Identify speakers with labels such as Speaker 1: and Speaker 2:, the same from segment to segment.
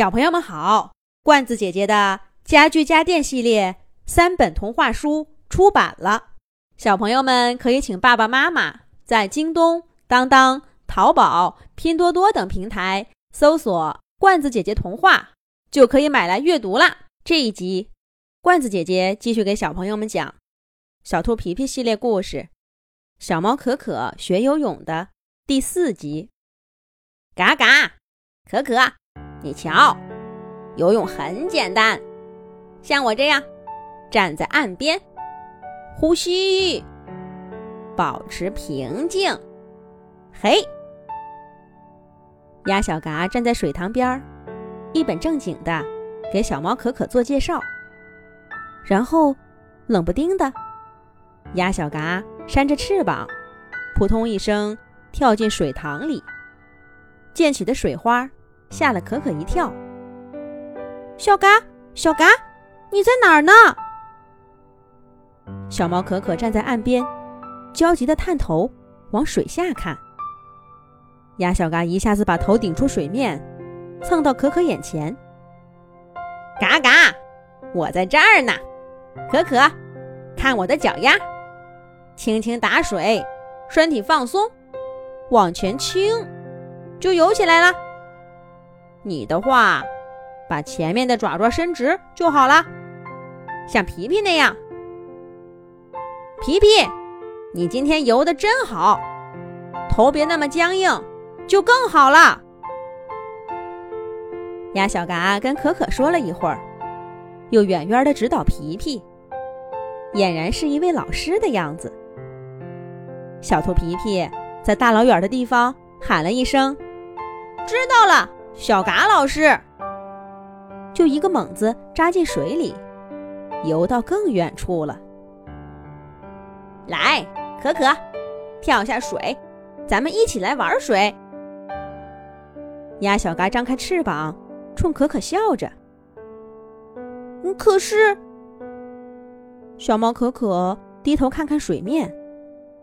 Speaker 1: 小朋友们好，罐子姐姐的家具家电系列三本童话书出版了，小朋友们可以请爸爸妈妈在京东、当当、淘宝、拼多多等平台搜索“罐子姐姐童话”，就可以买来阅读啦。这一集，罐子姐姐继续给小朋友们讲《小兔皮皮》系列故事《小猫可可学游泳》的第四集。嘎嘎，可可，你瞧，游泳很简单，像我这样站在岸边，呼吸，保持平静。嘿，鸭小嘎站在水塘边，一本正经的给小猫可可做介绍。然后，冷不丁的，鸭小嘎扇着翅膀，扑通一声跳进水塘里。溅起的水花吓了可可一跳。小嘎，小嘎，你在哪儿呢？小猫可可站在岸边，焦急地探头往水下看。鸭小嘎一下子把头顶出水面，蹭到可可眼前。嘎嘎，我在这儿呢。可可，看我的脚丫，轻轻打水，身体放松，往前倾。就游起来了。你的话，把前面的爪爪伸直就好了，像皮皮那样。皮皮，你今天游的真好，头别那么僵硬，就更好了。鸭小嘎跟可可说了一会儿，又远远的指导皮皮，俨然是一位老师的样子。小兔皮皮在大老远的地方喊了一声。知道了，小嘎老师。就一个猛子扎进水里，游到更远处了。来，可可，跳下水，咱们一起来玩水。鸭小嘎张开翅膀，冲可可笑着。可是，小猫可可低头看看水面，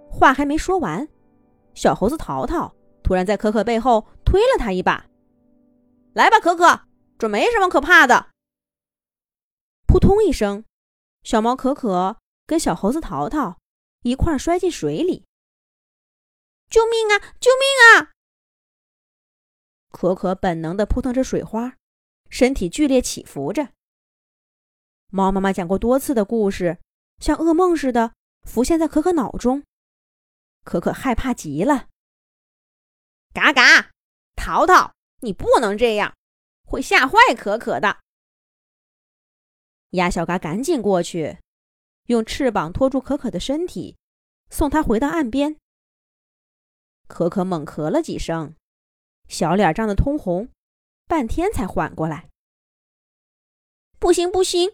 Speaker 1: 话还没说完，小猴子淘淘。突然，在可可背后推了他一把。“来吧，可可，这没什么可怕的。”扑通一声，小猫可可跟小猴子淘淘一块儿摔进水里。“救命啊！救命啊！”可可本能的扑腾着水花，身体剧烈起伏着。猫妈妈讲过多次的故事，像噩梦似的浮现在可可脑中。可可害怕极了。嘎嘎，淘淘，你不能这样，会吓坏可可的。鸭小嘎赶紧过去，用翅膀托住可可的身体，送它回到岸边。可可猛咳了几声，小脸涨得通红，半天才缓过来。不行不行，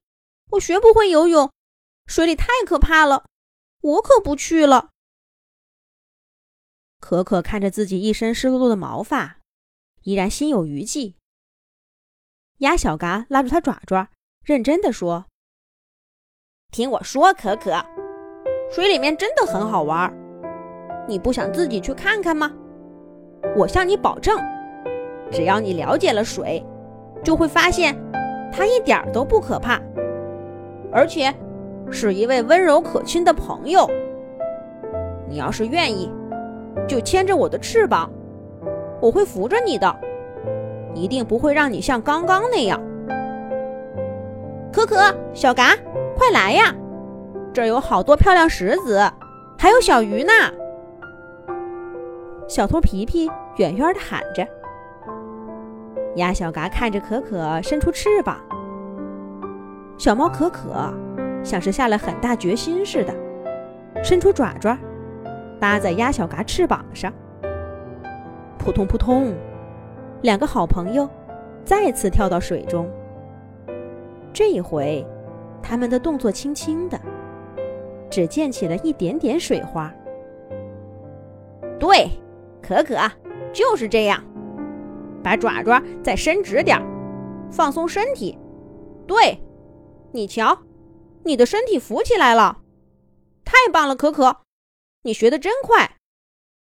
Speaker 1: 我学不会游泳，水里太可怕了，我可不去了。可可看着自己一身湿漉漉的毛发，依然心有余悸。鸭小嘎拉住他爪爪，认真的说：“听我说，可可，水里面真的很好玩，你不想自己去看看吗？我向你保证，只要你了解了水，就会发现它一点都不可怕，而且是一位温柔可亲的朋友。你要是愿意。”就牵着我的翅膀，我会扶着你的，一定不会让你像刚刚那样。可可，小嘎，快来呀！这儿有好多漂亮石子，还有小鱼呢。小兔皮皮远远的喊着。鸭小嘎看着可可伸出翅膀，小猫可可像是下了很大决心似的，伸出爪爪。搭在鸭小嘎翅膀上，扑通扑通，两个好朋友再次跳到水中。这一回，他们的动作轻轻的，只溅起了一点点水花。对，可可就是这样，把爪爪再伸直点放松身体。对，你瞧，你的身体浮起来了，太棒了，可可。你学的真快，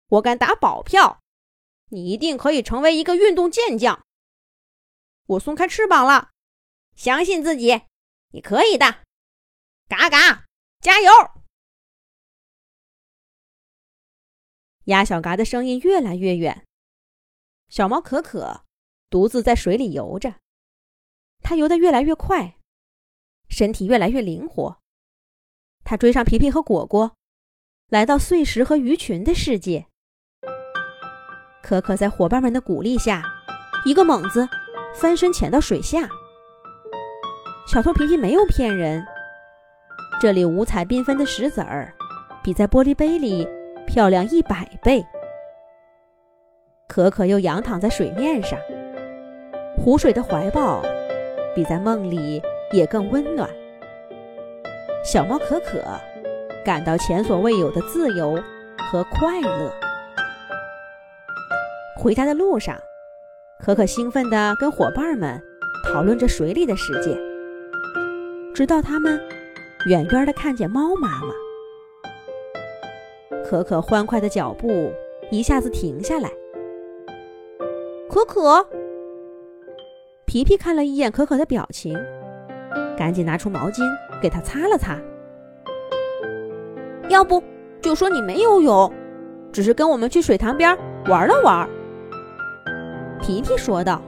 Speaker 1: 我敢打保票，你一定可以成为一个运动健将。我松开翅膀了，相信自己，你可以的！嘎嘎，加油！鸭小嘎的声音越来越远。小猫可可独自在水里游着，它游得越来越快，身体越来越灵活。它追上皮皮和果果，来到碎石和鱼群的世界。可可在伙伴们的鼓励下，一个猛子翻身潜到水下。小兔皮皮没有骗人，这里五彩缤纷的石子儿，比在玻璃杯里漂亮一百倍。可可又仰躺在水面上，湖水的怀抱比在梦里也更温暖。小猫可可感到前所未有的自由和快乐。回家的路上，可可兴奋地跟伙伴们讨论着水里的世界，直到他们远远地看见猫妈妈。可可欢快的脚步一下子停下来。可可，皮皮看了一眼可可的表情，赶紧拿出毛巾给她擦了擦。要不就说你没游泳，只是跟我们去水塘边玩了玩。皮皮说道。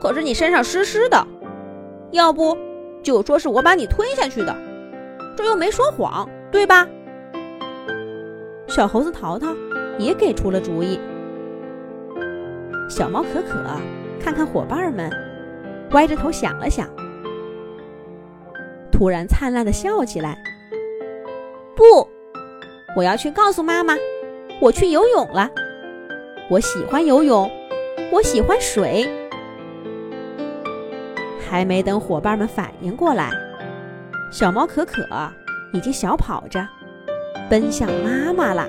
Speaker 1: 可是你身上湿湿的，要不就说是我把你推下去的，这又没说谎，对吧？小猴子淘淘也给出了主意。小猫可可看看伙伴们，歪着头想了想，突然灿烂的笑起来。不，我要去告诉妈妈，我去游泳了。我喜欢游泳，我喜欢水。还没等伙伴们反应过来，小猫可可已经小跑着奔向妈妈了。